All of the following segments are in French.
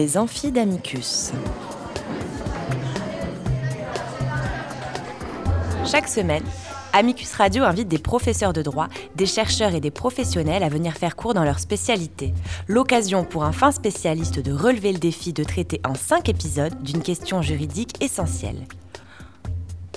Les amphis d'Amicus. Chaque semaine, Amicus Radio invite des professeurs de droit, des chercheurs et des professionnels à venir faire cours dans leur spécialité. L'occasion pour un fin spécialiste de relever le défi de traiter en cinq épisodes d'une question juridique essentielle.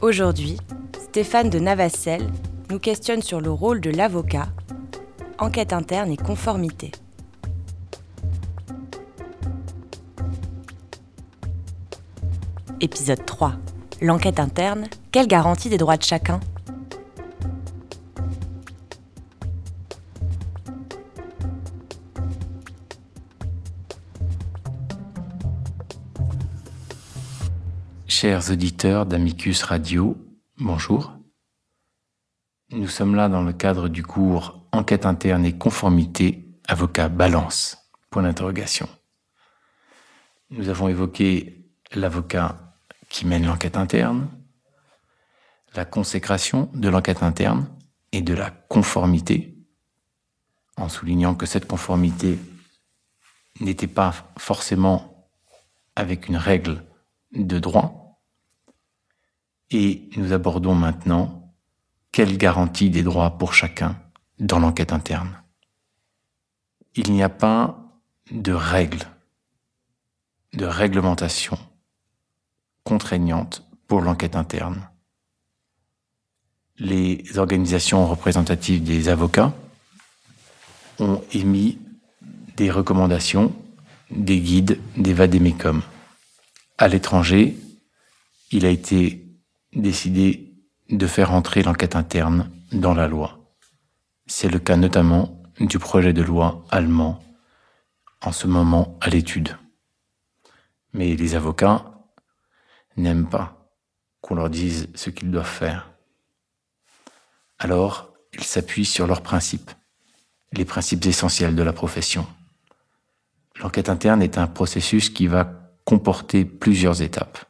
Aujourd'hui, Stéphane de Navacelle nous questionne sur le rôle de l'avocat, enquête interne et conformité. Épisode 3. L'enquête interne, quelle garantie des droits de chacun? Chers auditeurs d'Amicus Radio, bonjour. Nous sommes là dans le cadre du cours Enquête interne et conformité, avocat balance. Point d'interrogation. Nous avons évoqué l'avocat qui mène l'enquête interne, la consécration de l'enquête interne et de la conformité, en soulignant que cette conformité n'était pas forcément avec une règle de droit. Et nous abordons maintenant quelle garantie des droits pour chacun dans l'enquête interne. Il n'y a pas de règle, de réglementation contraignante pour l'enquête interne. Les organisations représentatives des avocats ont émis des recommandations, des guides, des vadémécums. À l'étranger, il a été décidé de faire entrer l'enquête interne dans la loi. C'est le cas notamment du projet de loi allemand en ce moment à l'étude. Mais les avocats n'aiment pas qu'on leur dise ce qu'ils doivent faire. Alors, ils s'appuient sur leurs principes, les principes essentiels de la profession. L'enquête interne est un processus qui va comporter plusieurs étapes,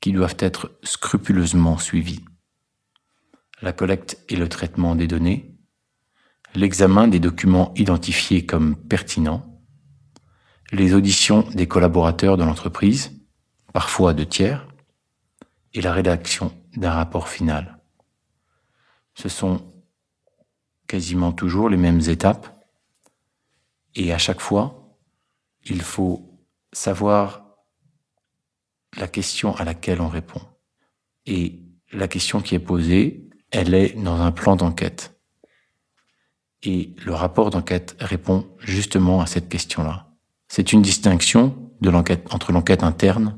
qui doivent être scrupuleusement suivies. La collecte et le traitement des données, l'examen des documents identifiés comme pertinents, les auditions des collaborateurs de l'entreprise, parfois de tiers, et la rédaction d'un rapport final. Ce sont quasiment toujours les mêmes étapes, et à chaque fois, il faut savoir la question à laquelle on répond. Et la question qui est posée, elle est dans un plan d'enquête. Et le rapport d'enquête répond justement à cette question-là. C'est une distinction de l'enquête entre l'enquête interne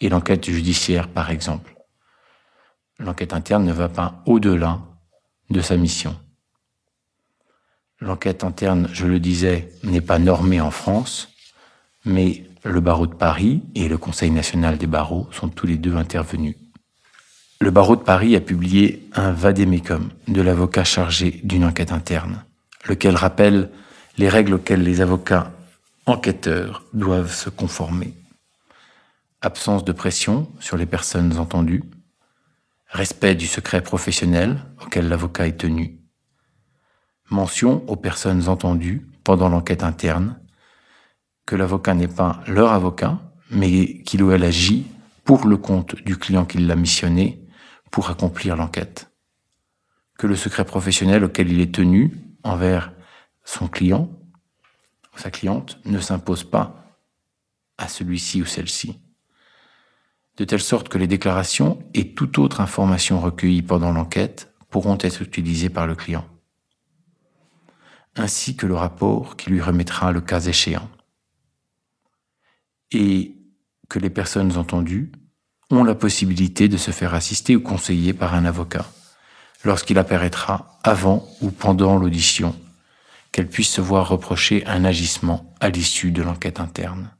et l'enquête judiciaire, par exemple. L'enquête interne ne va pas au-delà de sa mission. L'enquête interne, je le disais, n'est pas normée en France, mais le barreau de Paris et le Conseil national des barreaux sont tous les deux intervenus. Le barreau de Paris a publié un vadémécum de l'avocat chargé d'une enquête interne, lequel rappelle les règles auxquelles les avocats enquêteurs doivent se conformer absence de pression sur les personnes entendues, respect du secret professionnel auquel l'avocat est tenu, mention aux personnes entendues pendant l'enquête interne que l'avocat n'est pas leur avocat, mais qu'il ou elle agit pour le compte du client qui l'a missionné pour accomplir l'enquête, que le secret professionnel auquel il est tenu envers son client ou sa cliente ne s'impose pas à celui-ci ou celle-ci de telle sorte que les déclarations et toute autre information recueillie pendant l'enquête pourront être utilisées par le client, ainsi que le rapport qui lui remettra le cas échéant, et que les personnes entendues ont la possibilité de se faire assister ou conseiller par un avocat lorsqu'il apparaîtra avant ou pendant l'audition, qu'elles puissent se voir reprocher un agissement à l'issue de l'enquête interne.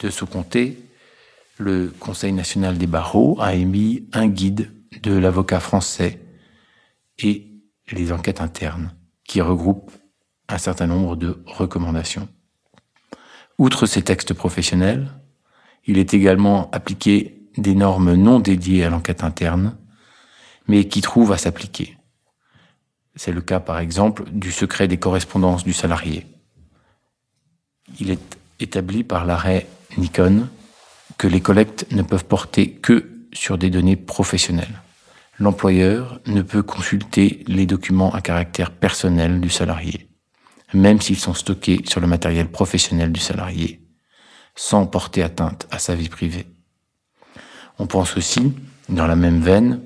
De ce compter, le Conseil national des barreaux a émis un guide de l'avocat français et les enquêtes internes qui regroupent un certain nombre de recommandations. Outre ces textes professionnels, il est également appliqué des normes non dédiées à l'enquête interne, mais qui trouvent à s'appliquer. C'est le cas par exemple du secret des correspondances du salarié. Il est établi par l'arrêt Nikon que les collectes ne peuvent porter que sur des données professionnelles. L'employeur ne peut consulter les documents à caractère personnel du salarié, même s'ils sont stockés sur le matériel professionnel du salarié, sans porter atteinte à sa vie privée. On pense aussi, dans la même veine,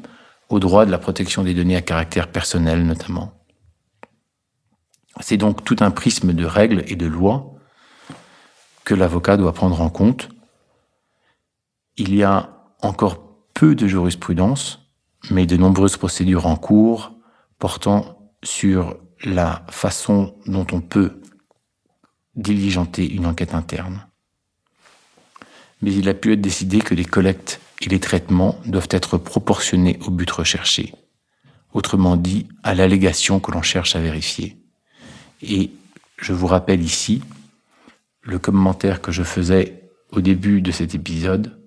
au droit de la protection des données à caractère personnel notamment. C'est donc tout un prisme de règles et de lois que l'avocat doit prendre en compte. Il y a encore peu de jurisprudence, mais de nombreuses procédures en cours portant sur la façon dont on peut diligenter une enquête interne. Mais il a pu être décidé que les collectes et les traitements doivent être proportionnés au but recherché, autrement dit à l'allégation que l'on cherche à vérifier. Et je vous rappelle ici le commentaire que je faisais au début de cet épisode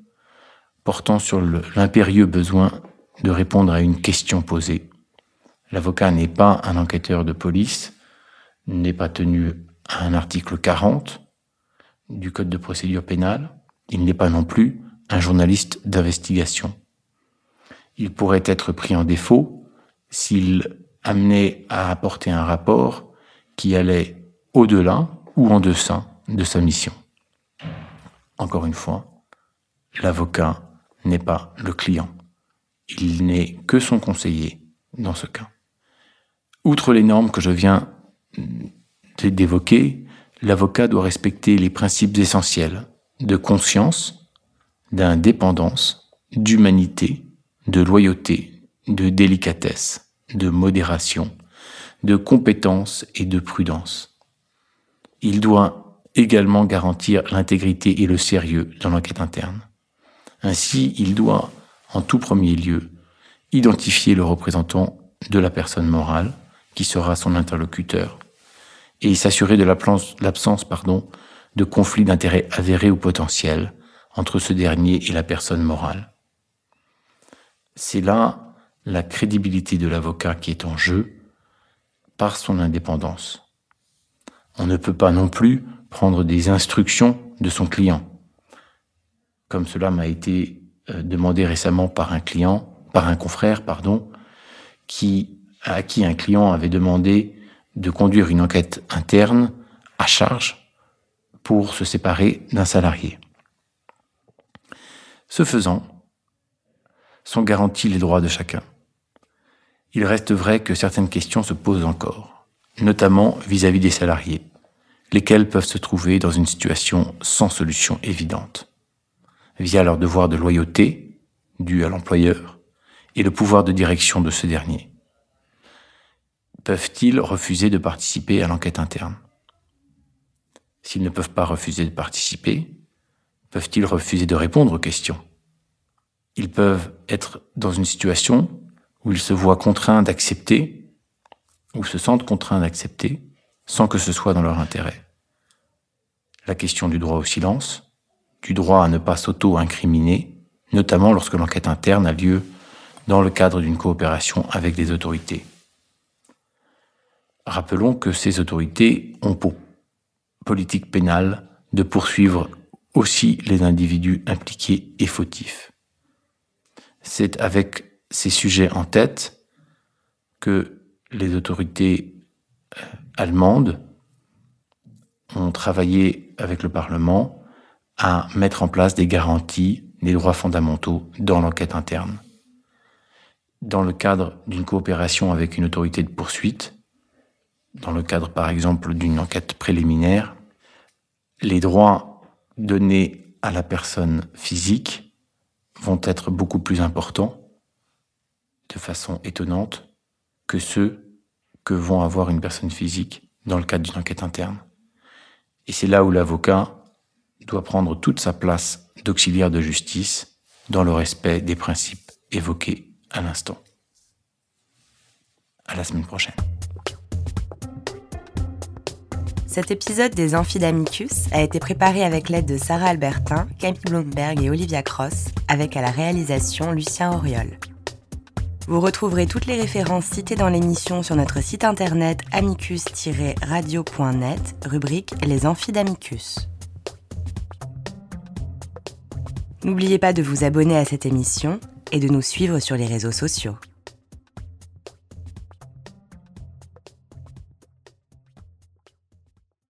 portant sur l'impérieux besoin de répondre à une question posée. L'avocat n'est pas un enquêteur de police, n'est pas tenu à un article 40 du Code de procédure pénale, il n'est pas non plus un journaliste d'investigation. Il pourrait être pris en défaut s'il amenait à apporter un rapport qui allait au-delà ou en deçà de sa mission. Encore une fois, l'avocat n'est pas le client. Il n'est que son conseiller dans ce cas. Outre les normes que je viens d'évoquer, l'avocat doit respecter les principes essentiels de conscience, d'indépendance, d'humanité, de loyauté, de délicatesse, de modération, de compétence et de prudence. Il doit également garantir l'intégrité et le sérieux dans l'enquête interne. Ainsi, il doit, en tout premier lieu, identifier le représentant de la personne morale, qui sera son interlocuteur, et s'assurer de l'absence de conflit d'intérêts avérés ou potentiels entre ce dernier et la personne morale. C'est là la crédibilité de l'avocat qui est en jeu par son indépendance. On ne peut pas non plus prendre des instructions de son client comme cela m'a été euh, demandé récemment par un client, par un confrère, pardon, qui, à qui un client avait demandé de conduire une enquête interne à charge pour se séparer d'un salarié. Ce faisant, sont garantis les droits de chacun. Il reste vrai que certaines questions se posent encore, notamment vis-à-vis -vis des salariés, lesquels peuvent se trouver dans une situation sans solution évidente via leur devoir de loyauté dû à l'employeur et le pouvoir de direction de ce dernier. Peuvent-ils refuser de participer à l'enquête interne? S'ils ne peuvent pas refuser de participer, peuvent-ils refuser de répondre aux questions? Ils peuvent être dans une situation où ils se voient contraints d'accepter ou se sentent contraints d'accepter sans que ce soit dans leur intérêt. La question du droit au silence, du droit à ne pas s'auto-incriminer, notamment lorsque l'enquête interne a lieu dans le cadre d'une coopération avec des autorités. Rappelons que ces autorités ont pour politique pénale de poursuivre aussi les individus impliqués et fautifs. C'est avec ces sujets en tête que les autorités euh, allemandes ont travaillé avec le Parlement à mettre en place des garanties des droits fondamentaux dans l'enquête interne. Dans le cadre d'une coopération avec une autorité de poursuite, dans le cadre par exemple d'une enquête préliminaire, les droits donnés à la personne physique vont être beaucoup plus importants, de façon étonnante, que ceux que vont avoir une personne physique dans le cadre d'une enquête interne. Et c'est là où l'avocat doit prendre toute sa place d'auxiliaire de justice dans le respect des principes évoqués à l'instant. À la semaine prochaine. Cet épisode des Amphidamicus a été préparé avec l'aide de Sarah Albertin, Camille Blomberg et Olivia Cross, avec à la réalisation Lucien Auriol. Vous retrouverez toutes les références citées dans l'émission sur notre site internet amicus-radio.net, rubrique Les Amphidamicus. N'oubliez pas de vous abonner à cette émission et de nous suivre sur les réseaux sociaux.